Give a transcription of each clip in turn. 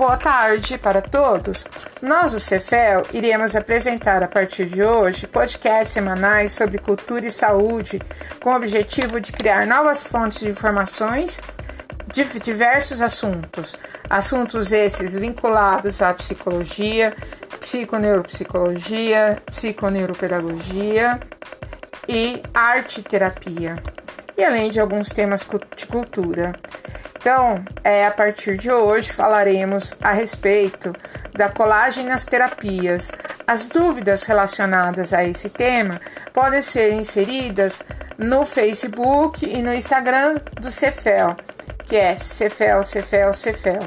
Boa tarde para todos. Nós, do Cefel, iremos apresentar a partir de hoje podcasts semanais sobre cultura e saúde, com o objetivo de criar novas fontes de informações de diversos assuntos. Assuntos esses vinculados à psicologia, psiconeuropsicologia, psiconeuropedagogia e arte terapia, e além de alguns temas de cultura. Então, é, a partir de hoje falaremos a respeito da colagem nas terapias. As dúvidas relacionadas a esse tema podem ser inseridas no Facebook e no Instagram do Cefel, que é Cefel, Cefel, Cefel.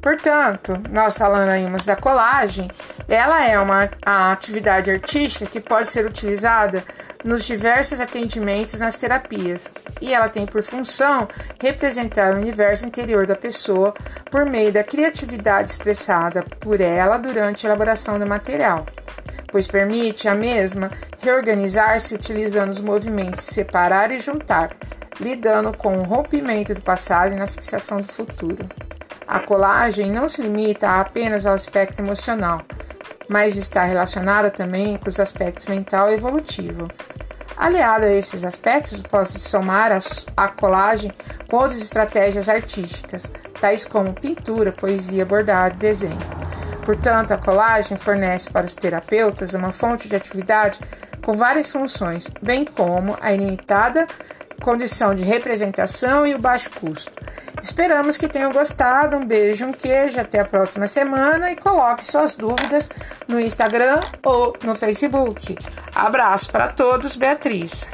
Portanto, nós falamos da colagem, ela é uma atividade artística que pode ser utilizada nos diversos atendimentos nas terapias, e ela tem por função representar o universo interior da pessoa por meio da criatividade expressada por ela durante a elaboração do material, pois permite a mesma reorganizar-se utilizando os movimentos separar e juntar, lidando com o rompimento do passado e na fixação do futuro. A colagem não se limita apenas ao aspecto emocional, mas está relacionada também com os aspectos mental e evolutivo. Aliado a esses aspectos, pode somar a colagem com outras estratégias artísticas, tais como pintura, poesia, bordado e desenho. Portanto, a colagem fornece para os terapeutas uma fonte de atividade com várias funções, bem como a ilimitada condição de representação e o baixo custo. Esperamos que tenham gostado. Um beijo, um queijo, até a próxima semana e coloque suas dúvidas no Instagram ou no Facebook. Abraço para todos, Beatriz.